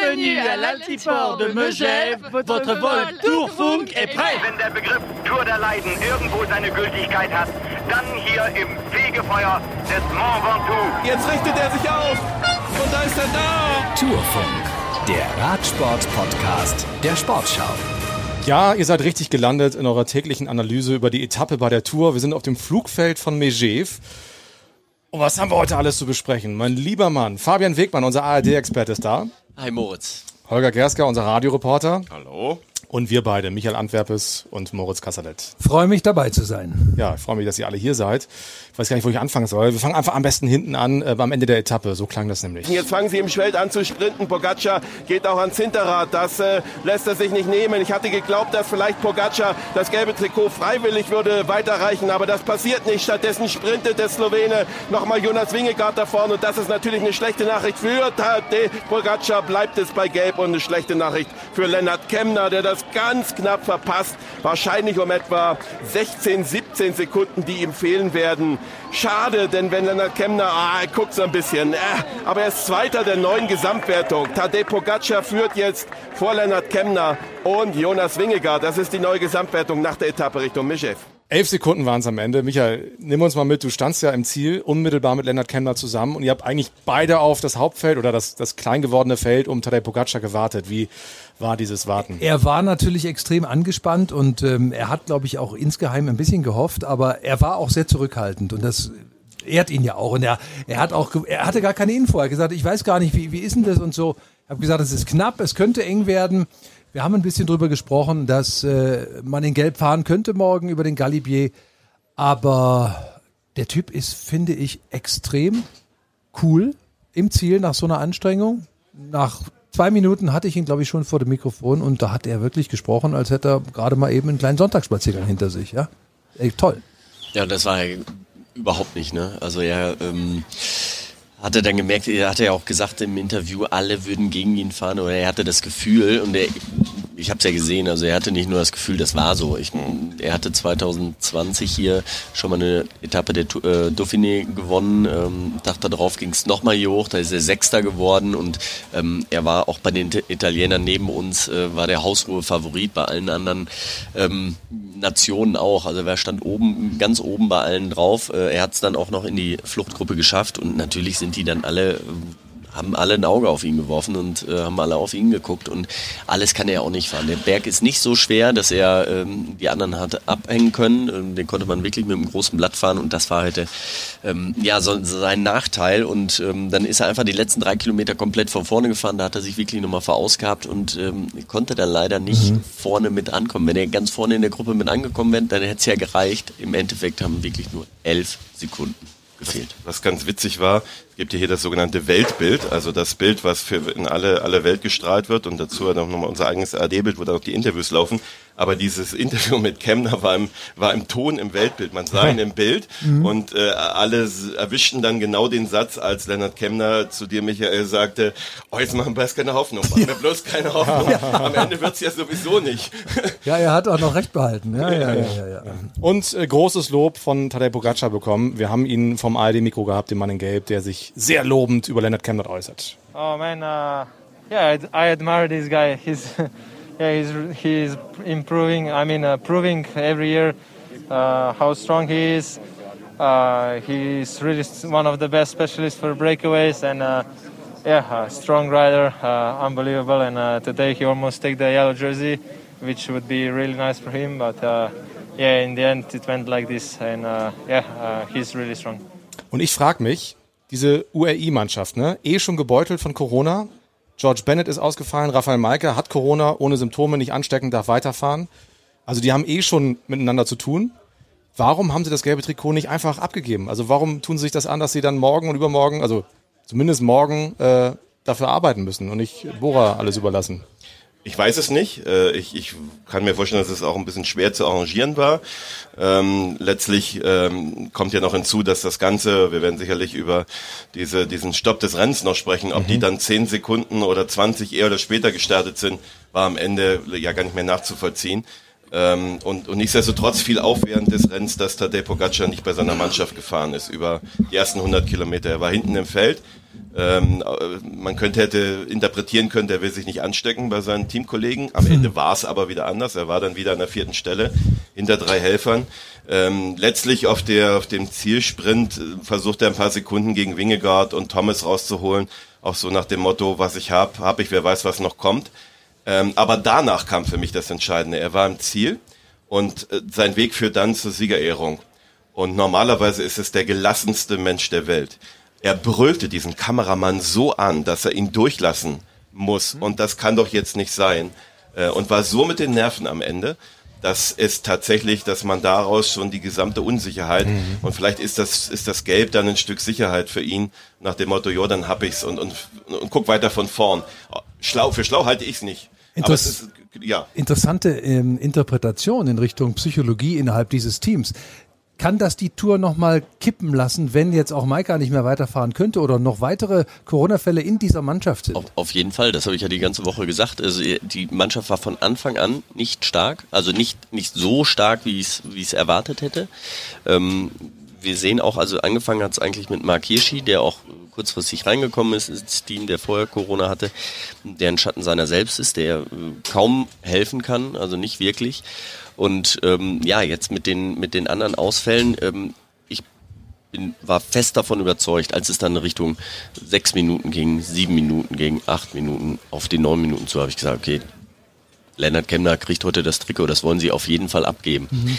Bienvenue à l'Altiport de Megève. Votre vol Tourfunk est prêt. Wenn der Begriff Tour der Leiden irgendwo seine Gültigkeit hat, dann hier im Fegefeuer des Mont Ventoux. Jetzt richtet er sich auf. Und da ist er da. Tourfunk, der Radsport-Podcast der Sportschau. Ja, ihr seid richtig gelandet in eurer täglichen Analyse über die Etappe bei der Tour. Wir sind auf dem Flugfeld von Megève. Und was haben wir heute alles zu besprechen? Mein lieber Mann, Fabian Wegmann, unser ARD-Experte ist da. Hi Moritz. Holger Gersker, unser Radioreporter. Hallo. Und wir beide, Michael Antwerpes und Moritz Kasserlet. Freue mich dabei zu sein. Ja, ich freue mich, dass ihr alle hier seid. Weiß gar nicht, wo ich anfangen soll. Wir fangen einfach am besten hinten an, äh, am Ende der Etappe. So klang das nämlich. Jetzt fangen sie im Schwelt an zu sprinten. Pogacar geht auch ans Hinterrad. Das äh, lässt er sich nicht nehmen. Ich hatte geglaubt, dass vielleicht Pogacar das gelbe Trikot freiwillig würde weiterreichen, aber das passiert nicht. Stattdessen sprintet der Slowene nochmal Jonas Wingegaard da vorne und das ist natürlich eine schlechte Nachricht für Tadej Pogacar. Bleibt es bei Gelb und eine schlechte Nachricht für Lennart Kemner, der das ganz knapp verpasst. Wahrscheinlich um etwa 16, 17 Sekunden, die ihm fehlen werden. Schade, denn wenn Lennart Kemner, ah, er guckt so ein bisschen, äh, aber er ist Zweiter der neuen Gesamtwertung. Tadej Pogacar führt jetzt vor Lennart Kemner und Jonas Wingegaard. Das ist die neue Gesamtwertung nach der Etappe Richtung Mischew. Elf Sekunden waren es am Ende. Michael, nimm uns mal mit. Du standst ja im Ziel unmittelbar mit Lennart Kemner zusammen und ihr habt eigentlich beide auf das Hauptfeld oder das, das klein gewordene Feld um Tadej Pogacar gewartet. Wie war dieses Warten? Er war natürlich extrem angespannt und ähm, er hat, glaube ich, auch insgeheim ein bisschen gehofft, aber er war auch sehr zurückhaltend und das ehrt ihn ja auch. Und er, er hat auch, er hatte gar keine Info. Er hat gesagt, ich weiß gar nicht, wie, wie ist denn das und so. Ich habe gesagt, es ist knapp, es könnte eng werden. Wir haben ein bisschen drüber gesprochen, dass äh, man in Gelb fahren könnte morgen über den Galibier. Aber der Typ ist, finde ich, extrem cool im Ziel nach so einer Anstrengung. Nach zwei Minuten hatte ich ihn, glaube ich, schon vor dem Mikrofon und da hat er wirklich gesprochen, als hätte er gerade mal eben einen kleinen Sonntagsspaziergang hinter sich. Ja, Ey, toll. Ja, das war ja überhaupt nicht, ne? Also er ähm, hatte dann gemerkt, er hatte ja auch gesagt im Interview, alle würden gegen ihn fahren oder er hatte das Gefühl und er, ich habe es ja gesehen, also er hatte nicht nur das Gefühl, das war so. Ich, er hatte 2020 hier schon mal eine Etappe der äh, Dauphiné gewonnen. Ähm, Tag darauf ging es nochmal hier hoch, da ist er Sechster geworden und ähm, er war auch bei den Italienern neben uns, äh, war der Hausruhe-Favorit bei allen anderen ähm, Nationen auch. Also er stand oben, ganz oben bei allen drauf. Äh, er hat es dann auch noch in die Fluchtgruppe geschafft und natürlich sind die dann alle haben alle ein Auge auf ihn geworfen und äh, haben alle auf ihn geguckt und alles kann er auch nicht fahren. Der Berg ist nicht so schwer, dass er ähm, die anderen hat abhängen können. Ähm, den konnte man wirklich mit einem großen Blatt fahren und das war heute ähm, ja so, sein Nachteil und ähm, dann ist er einfach die letzten drei Kilometer komplett von vorne gefahren. Da hat er sich wirklich nochmal verausgabt und ähm, konnte dann leider nicht mhm. vorne mit ankommen. Wenn er ganz vorne in der Gruppe mit angekommen wäre, dann hätte es ja gereicht. Im Endeffekt haben wirklich nur elf Sekunden gefehlt. Was ganz witzig war, es gibt ja hier das sogenannte Weltbild, also das Bild, was für in alle, alle Welt gestrahlt wird und dazu hat auch nochmal unser eigenes AD-Bild, wo dann auch die Interviews laufen. Aber dieses Interview mit Kemner war im, war im Ton im Weltbild. Man sah ihn im Bild mhm. und äh, alle erwischten dann genau den Satz, als Leonard Kemner zu dir, Michael, sagte, oh, jetzt machen wir bloß keine Hoffnung, machen wir bloß keine Hoffnung. Am Ende wird's ja sowieso nicht. Ja, er hat auch noch recht behalten. Ja, ja, ja, ja, ja. Und äh, großes Lob von Tadej Pogacar bekommen. Wir haben ihn vom ARD-Mikro gehabt, den Mann in Gelb, der sich sehr lobend über Leonard Kemner äußert. Oh man, uh, yeah, I admire this guy. He's yeah, he's he's improving. I mean, uh, proving every year uh, how strong he is. Uh, he's really one of the best specialists for breakaways, and uh, yeah, a strong rider, uh, unbelievable. And uh, today he almost take the yellow jersey, which would be really nice for him. But uh, yeah, in the end it went like this, and uh, yeah, uh, he's really strong. Und ich frage mich, diese URI-Mannschaft, ne, eh schon gebeutelt von Corona, George Bennett ist ausgefallen, Raphael Maike hat Corona, ohne Symptome, nicht anstecken, darf weiterfahren. Also die haben eh schon miteinander zu tun. Warum haben sie das gelbe Trikot nicht einfach abgegeben? Also warum tun sie sich das an, dass sie dann morgen und übermorgen, also zumindest morgen, äh, dafür arbeiten müssen und nicht Bora alles überlassen? Ich weiß es nicht. Äh, ich, ich kann mir vorstellen, dass es auch ein bisschen schwer zu arrangieren war. Ähm, letztlich ähm, kommt ja noch hinzu, dass das Ganze, wir werden sicherlich über diese, diesen Stopp des Rennens noch sprechen, ob mhm. die dann zehn Sekunden oder 20 eher oder später gestartet sind, war am Ende ja gar nicht mehr nachzuvollziehen. Ähm, und, und nichtsdestotrotz fiel auf während des Rennens, dass Tadej Pogacar nicht bei seiner Mannschaft gefahren ist über die ersten 100 Kilometer. Er war hinten im Feld. Ähm, äh, man könnte hätte interpretieren können, der will sich nicht anstecken bei seinen Teamkollegen. Am Ende war es aber wieder anders. Er war dann wieder an der vierten Stelle hinter drei Helfern. Ähm, letztlich auf der auf dem Zielsprint äh, versucht er ein paar Sekunden gegen Wingegaard und Thomas rauszuholen. Auch so nach dem Motto, was ich hab, hab ich, wer weiß, was noch kommt. Ähm, aber danach kam für mich das Entscheidende. Er war im Ziel und äh, sein Weg führt dann zur Siegerehrung. Und normalerweise ist es der gelassenste Mensch der Welt. Er brüllte diesen Kameramann so an, dass er ihn durchlassen muss. Und das kann doch jetzt nicht sein. Äh, und war so mit den Nerven am Ende, dass es tatsächlich, dass man daraus schon die gesamte Unsicherheit mhm. und vielleicht ist das, ist das Gelb dann ein Stück Sicherheit für ihn nach dem Motto, ja, dann hab ich's und, und, und guck weiter von vorn. Schlau, für schlau halte ich's nicht. Interess ist, ja. Interessante ähm, Interpretation in Richtung Psychologie innerhalb dieses Teams. Kann das die Tour nochmal kippen lassen, wenn jetzt auch Maika nicht mehr weiterfahren könnte oder noch weitere Corona-Fälle in dieser Mannschaft sind? Auf, auf jeden Fall, das habe ich ja die ganze Woche gesagt. Also die Mannschaft war von Anfang an nicht stark, also nicht, nicht so stark, wie ich es erwartet hätte. Ähm, wir sehen auch, also angefangen hat es eigentlich mit Mark Hirschi, der auch kurzfristig reingekommen ist ins Team, der vorher Corona hatte, der ein Schatten seiner selbst ist, der äh, kaum helfen kann, also nicht wirklich. Und ähm, ja, jetzt mit den, mit den anderen Ausfällen, ähm, ich bin, war fest davon überzeugt, als es dann Richtung sechs Minuten ging, sieben Minuten ging, acht Minuten, auf die neun Minuten zu, habe ich gesagt, okay, Lennart Kemner kriegt heute das Trikot, das wollen sie auf jeden Fall abgeben. Mhm.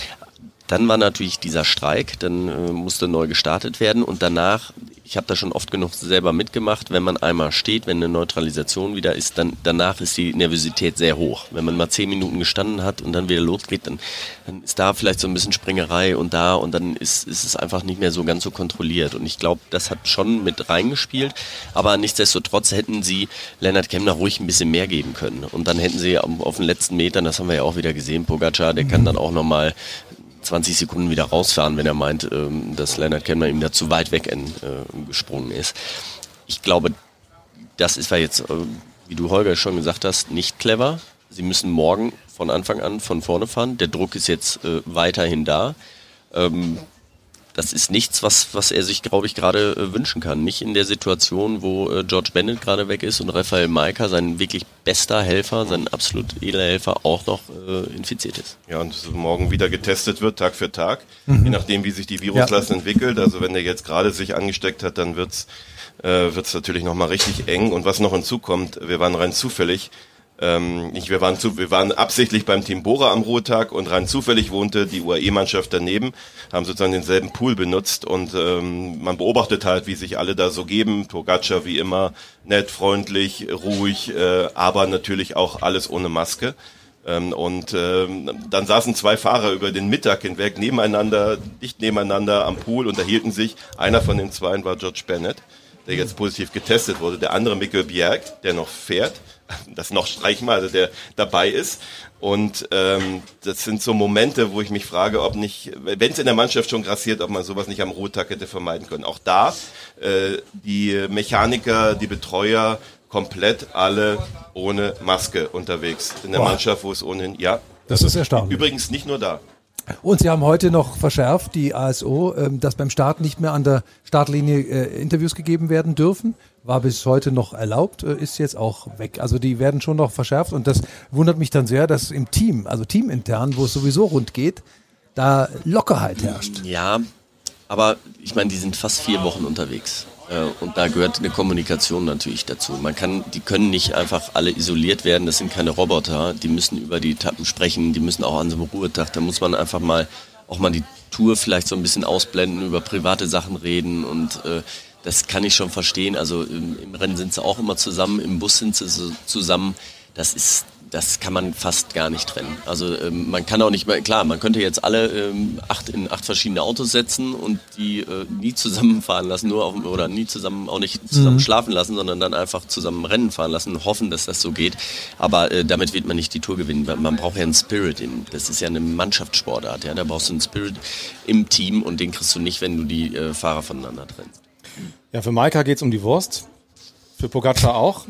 Dann war natürlich dieser Streik, dann äh, musste neu gestartet werden und danach, ich habe da schon oft genug selber mitgemacht, wenn man einmal steht, wenn eine Neutralisation wieder ist, dann danach ist die Nervosität sehr hoch. Wenn man mal zehn Minuten gestanden hat und dann wieder losgeht, dann, dann ist da vielleicht so ein bisschen Springerei und da und dann ist, ist es einfach nicht mehr so ganz so kontrolliert. Und ich glaube, das hat schon mit reingespielt, aber nichtsdestotrotz hätten sie Lennart Kemner ruhig ein bisschen mehr geben können. Und dann hätten sie auf den letzten Metern, das haben wir ja auch wieder gesehen, Pogacar, der kann dann auch nochmal 20 Sekunden wieder rausfahren, wenn er meint, ähm, dass Leonard Kemner ihm da zu weit weg in, äh, gesprungen ist. Ich glaube, das ist ja jetzt, äh, wie du Holger schon gesagt hast, nicht clever. Sie müssen morgen von Anfang an von vorne fahren. Der Druck ist jetzt äh, weiterhin da. Ähm, das ist nichts, was, was er sich, glaube ich, gerade äh, wünschen kann. Nicht in der Situation, wo äh, George Bennett gerade weg ist und Raphael Maika, sein wirklich bester Helfer, sein absolut edler Helfer, auch noch äh, infiziert ist. Ja, und morgen wieder getestet wird, Tag für Tag, mhm. je nachdem, wie sich die Viruslast ja. entwickelt. Also wenn der jetzt gerade sich angesteckt hat, dann wird's äh, wird's natürlich nochmal richtig eng. Und was noch hinzukommt, wir waren rein zufällig ähm, ich, wir, waren zu, wir waren absichtlich beim Team Bora am Ruhetag und rein zufällig wohnte die UAE-Mannschaft daneben, haben sozusagen denselben Pool benutzt und ähm, man beobachtet halt, wie sich alle da so geben. Togacha wie immer nett, freundlich, ruhig, äh, aber natürlich auch alles ohne Maske. Ähm, und ähm, dann saßen zwei Fahrer über den Mittag hinweg nebeneinander, dicht nebeneinander am Pool, unterhielten sich. Einer von den zweien war George Bennett, der jetzt positiv getestet wurde. Der andere Mikkel Bjerg, der noch fährt das noch streichen wir, also der dabei ist. Und ähm, das sind so Momente, wo ich mich frage, ob nicht, wenn es in der Mannschaft schon grassiert, ob man sowas nicht am Ruhetag hätte vermeiden können. Auch da äh, die Mechaniker, die Betreuer komplett alle ohne Maske unterwegs. In der Boah. Mannschaft, wo es ohnehin, ja. Das ist erstaunlich. Übrigens nicht nur da. Und Sie haben heute noch verschärft, die ASO, ähm, dass beim Start nicht mehr an der Startlinie äh, Interviews gegeben werden dürfen. War bis heute noch erlaubt, äh, ist jetzt auch weg. Also die werden schon noch verschärft und das wundert mich dann sehr, dass im Team, also teamintern, wo es sowieso rund geht, da Lockerheit herrscht. Ja, aber ich meine, die sind fast vier Wochen unterwegs. Äh, und da gehört eine Kommunikation natürlich dazu. Man kann, die können nicht einfach alle isoliert werden. Das sind keine Roboter. Die müssen über die Etappen sprechen. Die müssen auch an so einem Ruhetag. Da muss man einfach mal auch mal die Tour vielleicht so ein bisschen ausblenden, über private Sachen reden und äh, das kann ich schon verstehen. Also im, im Rennen sind sie auch immer zusammen, im Bus sind sie so zusammen. Das ist das kann man fast gar nicht trennen. Also ähm, man kann auch nicht mehr, klar, man könnte jetzt alle ähm, acht in acht verschiedene Autos setzen und die äh, nie zusammenfahren lassen, nur auf, oder nie zusammen auch nicht zusammen mhm. schlafen lassen, sondern dann einfach zusammen Rennen fahren lassen, hoffen, dass das so geht. Aber äh, damit wird man nicht die Tour gewinnen. Man braucht ja einen Spirit. In, das ist ja eine Mannschaftssportart. Ja, da brauchst du einen Spirit im Team und den kriegst du nicht, wenn du die äh, Fahrer voneinander trennst. Ja, für Maika geht's um die Wurst. Für Pogacar auch.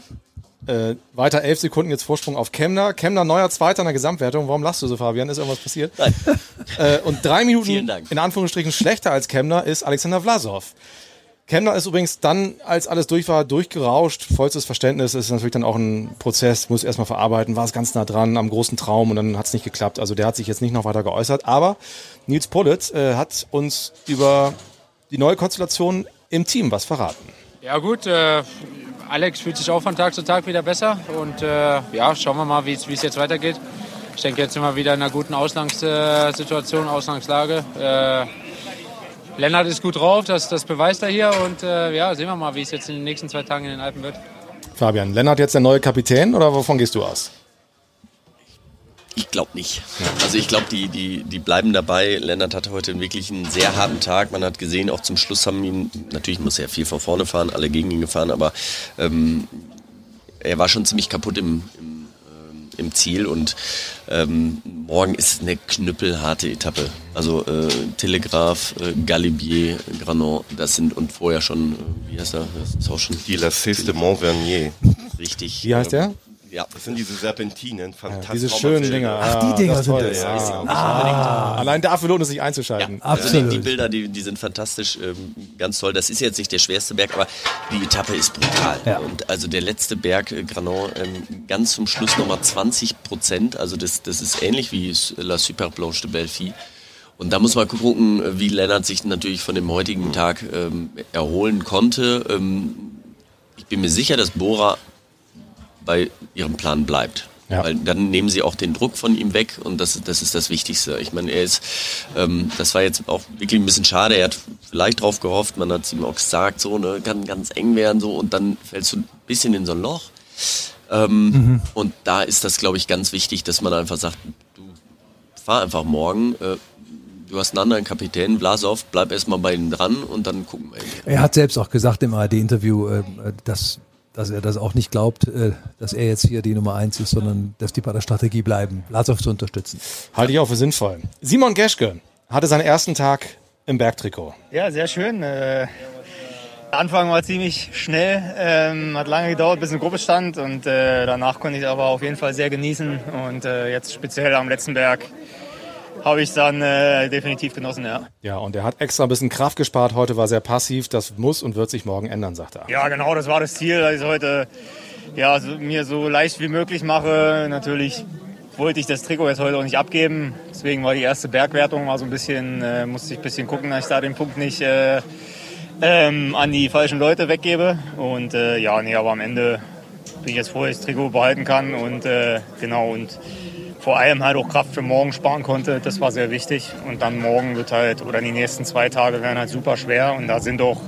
Äh, weiter elf Sekunden jetzt Vorsprung auf Kemner. Kemner neuer Zweiter in der Gesamtwertung. Warum lachst du so, Fabian? Ist irgendwas passiert? Nein. Äh, und drei Minuten in Anführungsstrichen schlechter als Kemner ist Alexander Vlasov. Kemner ist übrigens dann, als alles durch war, durchgerauscht. Vollstes Verständnis ist natürlich dann auch ein Prozess, muss erstmal verarbeiten, war es ganz nah dran am großen Traum und dann hat es nicht geklappt. Also der hat sich jetzt nicht noch weiter geäußert. Aber Nils Politz äh, hat uns über die neue Konstellation im Team was verraten. Ja gut, äh, Alex fühlt sich auch von Tag zu Tag wieder besser und äh, ja, schauen wir mal, wie es jetzt weitergeht. Ich denke, jetzt sind wir wieder in einer guten Ausgangssituation, Ausgangslage. Äh, Lennart ist gut drauf, das, das beweist er hier und äh, ja, sehen wir mal, wie es jetzt in den nächsten zwei Tagen in den Alpen wird. Fabian, Lennart jetzt der neue Kapitän oder wovon gehst du aus? Ich glaube nicht. Also ich glaube, die, die, die bleiben dabei. Lennart hatte heute wirklich einen sehr harten Tag. Man hat gesehen, auch zum Schluss haben ihn, natürlich muss er viel von vorne fahren, alle gegen ihn gefahren, aber ähm, er war schon ziemlich kaputt im, im, ähm, im Ziel und ähm, morgen ist eine knüppelharte Etappe. Also äh, Telegraph, äh, Galibier, Granon, das sind und vorher schon, äh, wie heißt er? Das ist auch schon Die La Ceste de Montvernier. richtig. Wie heißt der? Ja. Das sind diese Serpentinen, fantastisch. Diese schönen Dinger. Ach, die Ja, Dinger das sind toll. das. Ja, Ah. Allein dafür lohnt es sich einzuschalten. Also die, Absolut. die Bilder, die, die sind fantastisch, ähm, ganz toll. Das ist jetzt nicht der schwerste Berg, aber die Etappe ist brutal. Ja. Und also der letzte Berg, äh, Granon, ähm, ganz zum Schluss nochmal 20 Prozent. Also das, das ist ähnlich wie La Super Blanche de Belfi. Und da muss man gucken, wie Lennart sich natürlich von dem heutigen Tag ähm, erholen konnte. Ähm, ich bin mir sicher, dass Bora bei ihrem Plan bleibt. Ja. Weil dann nehmen sie auch den Druck von ihm weg und das, das ist das Wichtigste. Ich meine, er ist, ähm, das war jetzt auch wirklich ein bisschen schade. Er hat vielleicht drauf gehofft, man hat es ihm auch gesagt, so, ne, kann ganz eng werden, so, und dann fällst du ein bisschen in so ein Loch. Ähm, Und da ist das, glaube ich, ganz wichtig, dass man einfach sagt, du fahr einfach morgen, äh, du hast einen anderen Kapitän, Vlasov, bleib erstmal bei ihm dran und dann gucken wir. Er hat selbst auch gesagt im ARD-Interview, äh, dass, dass er das auch nicht glaubt, äh, dass er jetzt hier die Nummer eins ist, sondern dass die bei der Strategie bleiben, Vlasov zu unterstützen. Halte ich auch für sinnvoll. Simon Geschke hatte seinen ersten Tag im Bergtrikot. Ja, sehr schön. Äh, der Anfang war ziemlich schnell, ähm, hat lange gedauert, bis eine Gruppe stand und äh, danach konnte ich es aber auf jeden Fall sehr genießen und äh, jetzt speziell am letzten Berg habe ich es dann äh, definitiv genossen, ja. Ja, und er hat extra ein bisschen Kraft gespart. Heute war sehr passiv. Das muss und wird sich morgen ändern, sagt er. Ja, genau, das war das Ziel, dass ich heute ja, so, mir so leicht wie möglich mache. Natürlich wollte ich das Trikot jetzt heute auch nicht abgeben. Deswegen war die erste Bergwertung mal so ein bisschen, äh, musste ich ein bisschen gucken, dass ich da den Punkt nicht äh, ähm, an die falschen Leute weggebe. Und äh, ja, nee, aber am Ende bin ich jetzt froh, dass ich das Trikot behalten kann und äh, genau und vor allem halt auch Kraft für morgen sparen konnte. Das war sehr wichtig. Und dann morgen wird halt, oder die nächsten zwei Tage werden halt super schwer und da sind auch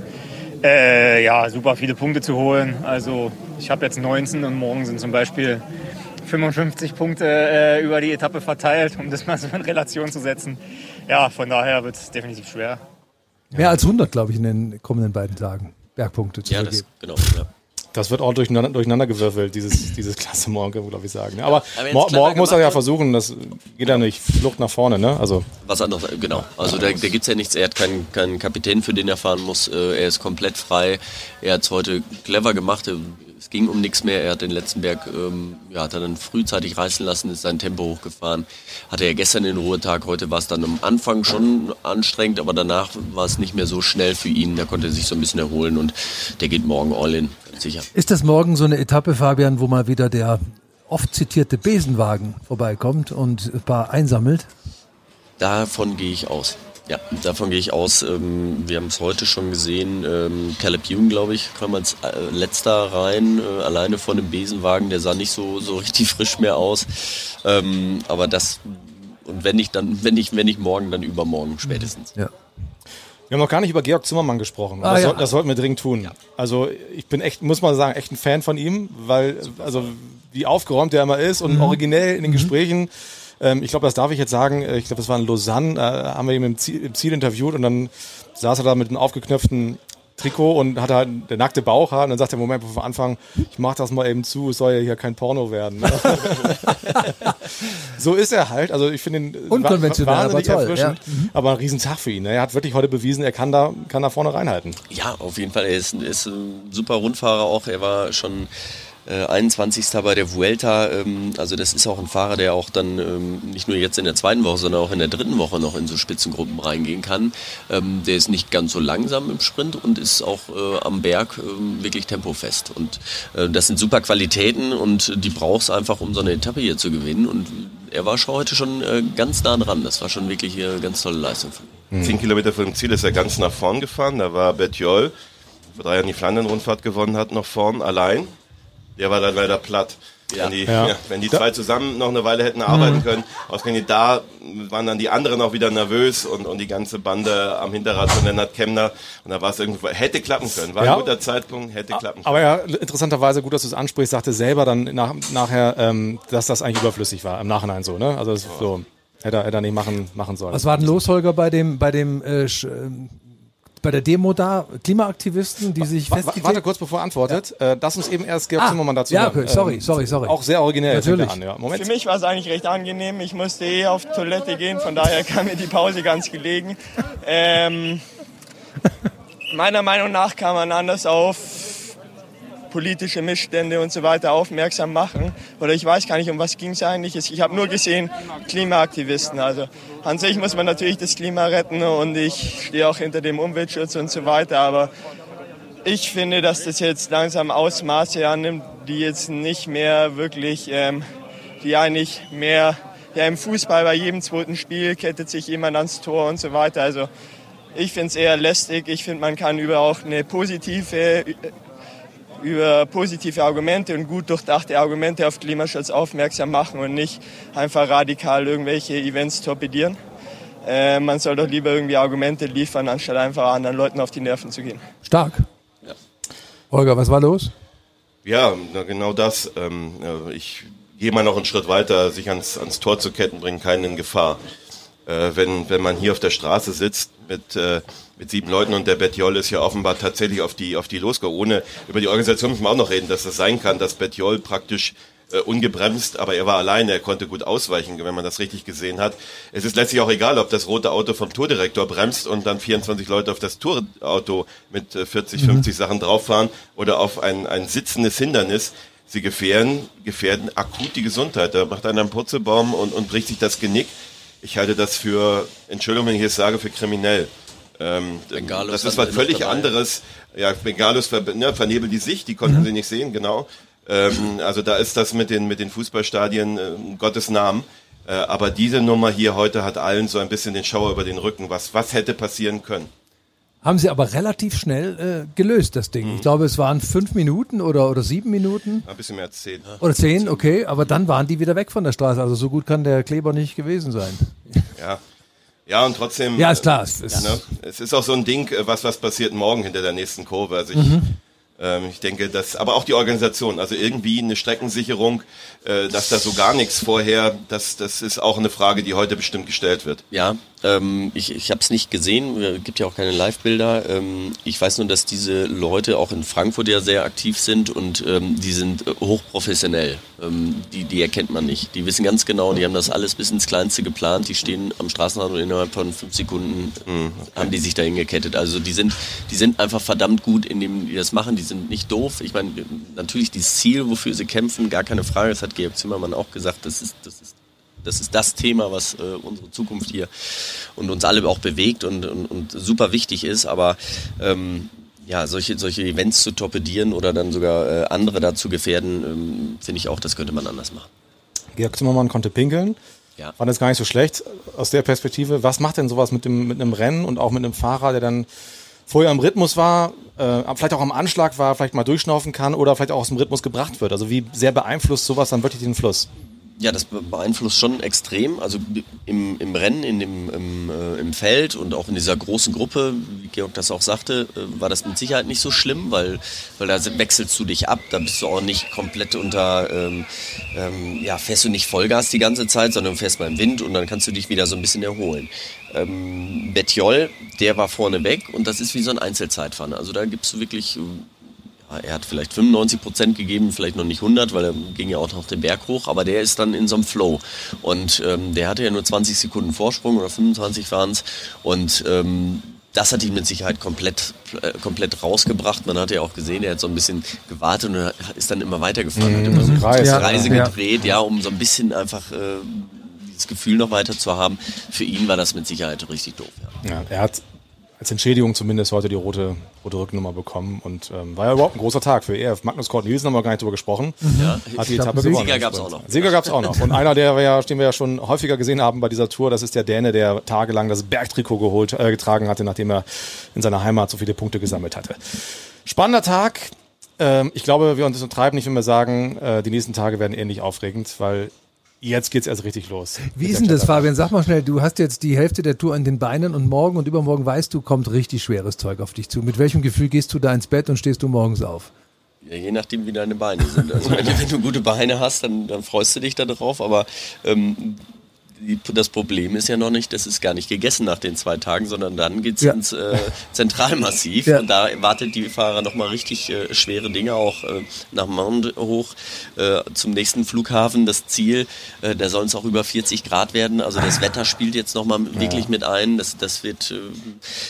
äh, ja, super viele Punkte zu holen. Also ich habe jetzt 19 und morgen sind zum Beispiel 55 Punkte äh, über die Etappe verteilt, um das mal so in Relation zu setzen. Ja, von daher wird es definitiv schwer. Mehr als 100, glaube ich, in den kommenden beiden Tagen. Bergpunkte zu Ja, das, genau. Ja. Das wird auch durcheinander, durcheinander gewürfelt, dieses, dieses Klasse morgen, glaube ich sagen. Aber, Aber mor clever morgen muss er ja versuchen, das geht ja nicht Flucht nach vorne, ne? Also Was anderes, genau. Also da, da gibt es ja nichts. Er hat keinen, keinen Kapitän, für den er fahren muss. Äh, Er ist komplett frei. Er hat es heute clever gemacht. Es ging um nichts mehr. Er hat den letzten Berg, ähm, ja, hat er dann frühzeitig reißen lassen, ist sein Tempo hochgefahren. Hatte er gestern den Ruhetag. Heute war es dann am Anfang schon anstrengend, aber danach war es nicht mehr so schnell für ihn. Da konnte er sich so ein bisschen erholen und der geht morgen all in, sicher. Ist das morgen so eine Etappe, Fabian, wo mal wieder der oft zitierte Besenwagen vorbeikommt und ein paar einsammelt? Davon gehe ich aus. Ja, davon gehe ich aus. Ähm, wir haben es heute schon gesehen. Ähm, Caleb Ewan, glaube ich, kam als äh, letzter rein, äh, alleine vor dem Besenwagen. Der sah nicht so, so richtig frisch mehr aus. Ähm, aber das, und wenn nicht, dann, wenn nicht, wenn nicht morgen, dann übermorgen spätestens. Ja. Wir haben noch gar nicht über Georg Zimmermann gesprochen. Ah, das, ja. soll, das sollten wir dringend tun. Also ich bin echt, muss man sagen, echt ein Fan von ihm, weil also wie aufgeräumt der immer ist und originell in den Gesprächen. Ähm, ich glaube, das darf ich jetzt sagen. äh, Ich glaube, das war in Lausanne. Äh, haben wir ihn im Ziel, im Ziel interviewt und dann saß er da mit einem aufgeknöpften Trikot und hatte halt der nackte Bauch und dann sagt er, Moment, bevor wir anfangen, ich mach das mal eben zu, es soll ja hier kein Porno werden. ne? so ist er halt. Also ich finde ihn Unkonventionell, aber wahnsinnig toll, erfrischend. ja. Mhm. Aber ein Riesentag für ihn. ne? Er hat wirklich heute bewiesen, er kann da, kann da vorne reinhalten. Ja, auf jeden Fall. Er ist, ist ein super Rundfahrer auch. Er war schon äh, 21. bei der Vuelta. Ähm, also das ist auch ein Fahrer, der auch dann ähm, nicht nur jetzt in der zweiten Woche, sondern auch in der dritten Woche noch in so Spitzengruppen reingehen kann. Ähm, der ist nicht ganz so langsam im Sprint und ist auch äh, am Berg äh, wirklich tempofest. Und äh, das sind super Qualitäten und die brauchst einfach, um so eine Etappe hier zu gewinnen. Und er war schon heute schon äh, ganz nah dran. Das war schon wirklich eine ganz tolle Leistung ihm. Zehn Kilometer vor dem Ziel ist er ganz nach vorn gefahren. Da war Betjol, vor drei Jahren die Flandern-Rundfahrt gewonnen hat, noch vorn allein. Der war dann leider platt. Ja. Wenn die, Ja. ja. wenn die zwei zusammen noch eine Weile hätten arbeiten Mhm. können, ausgerechnet da waren dann die anderen auch wieder nervös und, und die ganze Bande am Hinterrad von Lennart Kemner. Und da war es irgendwo, hätte klappen können. War Ja. ein guter Zeitpunkt, hätte klappen können. Aber ja, interessanterweise gut, dass du es ansprichst, sagte selber dann nach, nachher, ähm, dass das eigentlich überflüssig war, im Nachhinein so, ne? Also das ist so, hätte er, hätte er nicht machen, machen sollen. Was war denn los, Holger, bei dem, bei dem, äh, ähm, bei der Demo da? Klimaaktivisten, die sich festgelegt Warte kurz, bevor er antwortet. Äh, lass uns eben erst Georg Ah, Zimmermann dazu ja, hören. okay, sorry, Ähm, sorry, sorry. Auch sehr originell. Natürlich. An, ja. Moment. Für mich war es eigentlich recht angenehm. Ich musste eh auf Toilette gehen, von daher kam mir die Pause ganz gelegen. Ähm, meiner Meinung nach kann man anders auf politische Missstände und so weiter aufmerksam machen. Oder ich weiß gar nicht, um was ging es eigentlich. Ich habe nur gesehen Klimaaktivisten. Also an sich muss man natürlich das Klima retten und ich stehe auch hinter dem Umweltschutz und so weiter. Aber ich finde, dass das jetzt langsam Ausmaße annimmt, die jetzt nicht mehr wirklich, ähm, die eigentlich mehr, ja im Fußball bei jedem zweiten Spiel kettet sich jemand ans Tor und so weiter. Also ich finde es eher lästig. Ich finde, man kann über auch eine positive, über positive Argumente und gut durchdachte Argumente auf Klimaschutz aufmerksam machen und nicht einfach radikal irgendwelche Events torpedieren. Äh, man soll doch lieber irgendwie Argumente liefern, anstatt einfach anderen Leuten auf die Nerven zu gehen. Stark. Holger, was war los? Ja, na, genau das. Ähm, ja, ich gehe mal noch einen Schritt weiter, sich ans, ans Tor zu ketten, bringt keinen in Gefahr. Äh, wenn, wenn man hier auf der Straße sitzt mit, äh, mit sieben Leuten und der Betjol ist ja offenbar tatsächlich auf die, auf die losgegangen. Ohne, über die Organisation müssen wir auch noch reden, dass es sein kann, dass Betjol praktisch äh, ungebremst, aber er war alleine, er konnte gut ausweichen, wenn man das richtig gesehen hat. Es ist letztlich auch egal, ob das rote Auto vom Tourdirektor bremst und dann 24 Leute auf das Tourauto mit äh, 40, 50 Sachen drauffahren oder auf ein, ein sitzendes Hindernis. Sie gefährden, gefährden akut die Gesundheit. Da macht einer einen Purzelbaum und, und bricht sich das Genick. Ich halte das für, Entschuldigung, wenn ich es sage, für kriminell. Ähm, Bengalos das ist was völlig dabei. anderes. Ja, Bengalos ver, ne, vernebeln die Sicht, die konnten sie nicht sehen, genau. Ähm, also da ist das mit den, mit den Fußballstadien äh, Gottes Namen. Äh, aber diese Nummer hier heute hat allen so ein bisschen den Schauer über den Rücken. Was, was hätte passieren können? Haben sie aber relativ schnell äh, gelöst, das Ding. Ich glaube, es waren fünf Minuten oder, oder sieben Minuten. Ein bisschen mehr als zehn. Oder zehn, okay, aber dann waren die wieder weg von der Straße. Also so gut kann der Kleber nicht gewesen sein. Ja. Ja, und trotzdem. Ja, ist klar, äh, es ist- ne, es ist auch so ein Ding, äh, was, was passiert morgen hinter der nächsten Kurve. Also ich, Mhm. ähm, ich denke, dass, aber auch die Organisation, also irgendwie eine Streckensicherung, äh, dass da so gar nichts vorher, das, das ist auch eine Frage, die heute bestimmt gestellt wird. Ja, ähm, ich, ich habe es nicht gesehen, äh, gibt ja auch keine Live-Bilder. Ähm, ich weiß nur, dass diese Leute auch in Frankfurt ja sehr aktiv sind und ähm, die sind äh, hochprofessionell. Ähm, die, die erkennt man nicht. Die wissen ganz genau, die haben das alles bis ins Kleinste geplant. Die stehen am Straßenrand und innerhalb von fünf Sekunden haben die sich dahin gekettet. Also die sind, die sind einfach verdammt gut in dem, die das machen. Die sind nicht doof. Ich meine, natürlich dieses Ziel, wofür sie kämpfen, gar keine Frage. Das hat Georg Zimmermann auch gesagt. Das ist, das ist das ist das Thema, was äh, unsere Zukunft hier und uns alle auch bewegt und, und, und super wichtig ist. Aber ähm, ja, solche, solche Events zu torpedieren oder dann sogar äh, andere dazu gefährden, ähm, finde ich auch, das könnte man anders machen. Georg Zimmermann konnte pinkeln. Ja. Fand das gar nicht so schlecht aus der Perspektive. Was macht denn sowas mit, dem, mit einem Rennen und auch mit einem Fahrer, der dann vorher im Rhythmus war, äh, vielleicht auch am Anschlag war, vielleicht mal durchschnaufen kann oder vielleicht auch aus dem Rhythmus gebracht wird? Also wie sehr beeinflusst sowas dann wirklich den Fluss? Ja, das be- beeinflusst schon extrem. Also im, im Rennen, in dem, im, äh, im Feld und auch in dieser großen Gruppe, wie Georg das auch sagte, äh, war das mit Sicherheit nicht so schlimm, weil, weil da wechselst du dich ab, da bist du auch nicht komplett unter, ähm, ähm, ja, fährst du nicht Vollgas die ganze Zeit, sondern fährst mal im Wind und dann kannst du dich wieder so ein bisschen erholen. Ähm, Betjol, der war vorne weg und das ist wie so ein Einzelzeitfahren. Also da gibst du wirklich, er hat vielleicht 95 Prozent gegeben, vielleicht noch nicht 100, weil er ging ja auch noch den Berg hoch, aber der ist dann in so einem Flow. Und ähm, der hatte ja nur 20 Sekunden Vorsprung oder 25 waren es. Und ähm, das hat ihn mit Sicherheit komplett, äh, komplett rausgebracht. Man hat ja auch gesehen, er hat so ein bisschen gewartet und ist dann immer weitergefahren. Hat immer so eine Kreis, ja. Reise Ja. gedreht, ja, um so ein bisschen einfach äh, dieses Gefühl noch weiter zu haben. Für ihn war das mit Sicherheit richtig doof. Ja. Ja, er hat als Entschädigung zumindest heute die rote, rote Rücknummer bekommen und ähm, war ja überhaupt ein großer Tag für EF. Magnus Kort Nielsen haben wir gar nicht drüber gesprochen. Ja. Hat die Etappe Sieger gewonnen. gab's auch noch. Sieger gab's auch noch. Und einer, der wir ja, den wir ja schon häufiger gesehen haben bei dieser Tour, das ist der Däne, der tagelang das Bergtrikot geholt, äh, getragen hatte, nachdem er in seiner Heimat so viele Punkte gesammelt hatte. Spannender Tag. Ähm, ich glaube, wir untertreiben nicht, wenn wir sagen, äh, die nächsten Tage werden ähnlich aufregend, weil jetzt geht's erst richtig los. Wie ist denn das. Fabian? Sag mal schnell, du hast jetzt die Hälfte der Tour an den Beinen und morgen und übermorgen weißt du, kommt richtig schweres Zeug auf dich zu. Mit welchem Gefühl gehst du da ins Bett und stehst du morgens auf? Ja, je nachdem, wie deine Beine sind. Also wenn, du- wenn du gute Beine hast, dann, dann freust du dich da drauf. Aber ähm, das Problem ist ja noch nicht, das ist gar nicht gegessen nach den zwei Tagen, sondern dann geht's Ja. ins äh, Zentralmassiv. Ja. Und da erwartet die Fahrer nochmal richtig äh, schwere Dinge, auch äh, nach Mount hoch äh, zum nächsten Flughafen. Das Ziel, äh, da sollen es auch über 40 Grad werden. Also das Wetter spielt jetzt nochmal wirklich mit ein. Das, das wird, äh,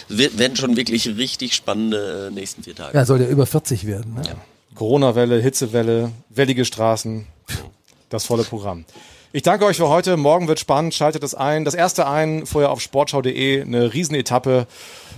wird, werden schon wirklich richtig spannende äh, nächsten vier Tage. Ja, soll ja über 40 werden. Ne? Corona-Welle, Hitzewelle, wellige Straßen, das volle Programm. Ich danke euch für heute. Morgen wird spannend. Schaltet es ein. Das erste ein, vorher auf sportschau.de. Eine Riesenetappe.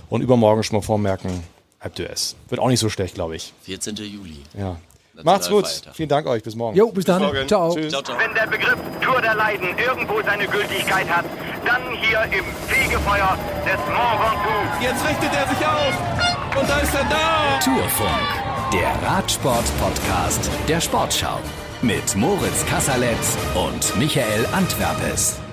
Und übermorgen schon mal vormerken, Alpe d'Huez. Wird auch nicht so schlecht, glaube ich. 14. Juli. Ja. Macht's gut. Vielen Dank euch. Bis morgen. Jo, bis dann. morgen. Ciao. Tschüss. Ciao, ciao. Wenn der Begriff Tour der Leiden irgendwo seine Gültigkeit hat, dann hier im Fegefeuer des Mont Ventoux. Jetzt richtet er sich auf. Und da ist er da. Tourfunk, der Radsport-Podcast der Sportschau. Mit Moritz Kasserletz und Michael Antwerpes.